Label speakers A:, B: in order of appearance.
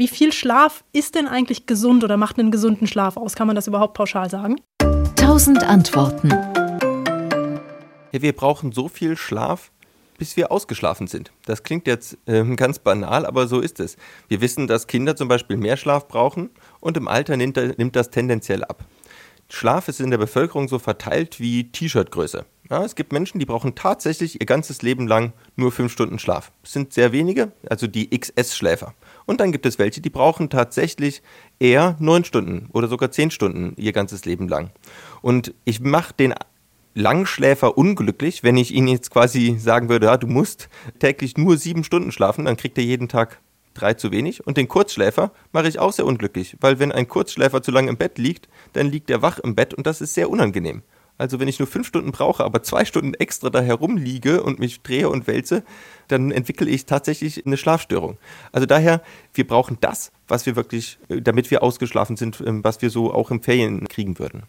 A: wie viel Schlaf ist denn eigentlich gesund oder macht einen gesunden Schlaf aus? Kann man das überhaupt pauschal sagen?
B: Tausend Antworten.
C: Ja, wir brauchen so viel Schlaf, bis wir ausgeschlafen sind. Das klingt jetzt äh, ganz banal, aber so ist es. Wir wissen, dass Kinder zum Beispiel mehr Schlaf brauchen und im Alter nimmt, nimmt das tendenziell ab. Schlaf ist in der Bevölkerung so verteilt wie T-Shirt-Größe. Ja, es gibt Menschen, die brauchen tatsächlich ihr ganzes Leben lang nur fünf Stunden Schlaf. Das sind sehr wenige, also die XS-Schläfer. Und dann gibt es welche, die brauchen tatsächlich eher neun Stunden oder sogar zehn Stunden ihr ganzes Leben lang. Und ich mache den Langschläfer unglücklich, wenn ich Ihnen jetzt quasi sagen würde, ja, du musst täglich nur sieben Stunden schlafen, dann kriegt er jeden Tag drei zu wenig. Und den Kurzschläfer mache ich auch sehr unglücklich, weil wenn ein Kurzschläfer zu lange im Bett liegt, dann liegt er wach im Bett und das ist sehr unangenehm. Also wenn ich nur fünf Stunden brauche, aber zwei Stunden extra da herumliege und mich drehe und wälze, dann entwickle ich tatsächlich eine Schlafstörung. Also daher, wir brauchen das, was wir wirklich, damit wir ausgeschlafen sind, was wir so auch im Ferien kriegen würden.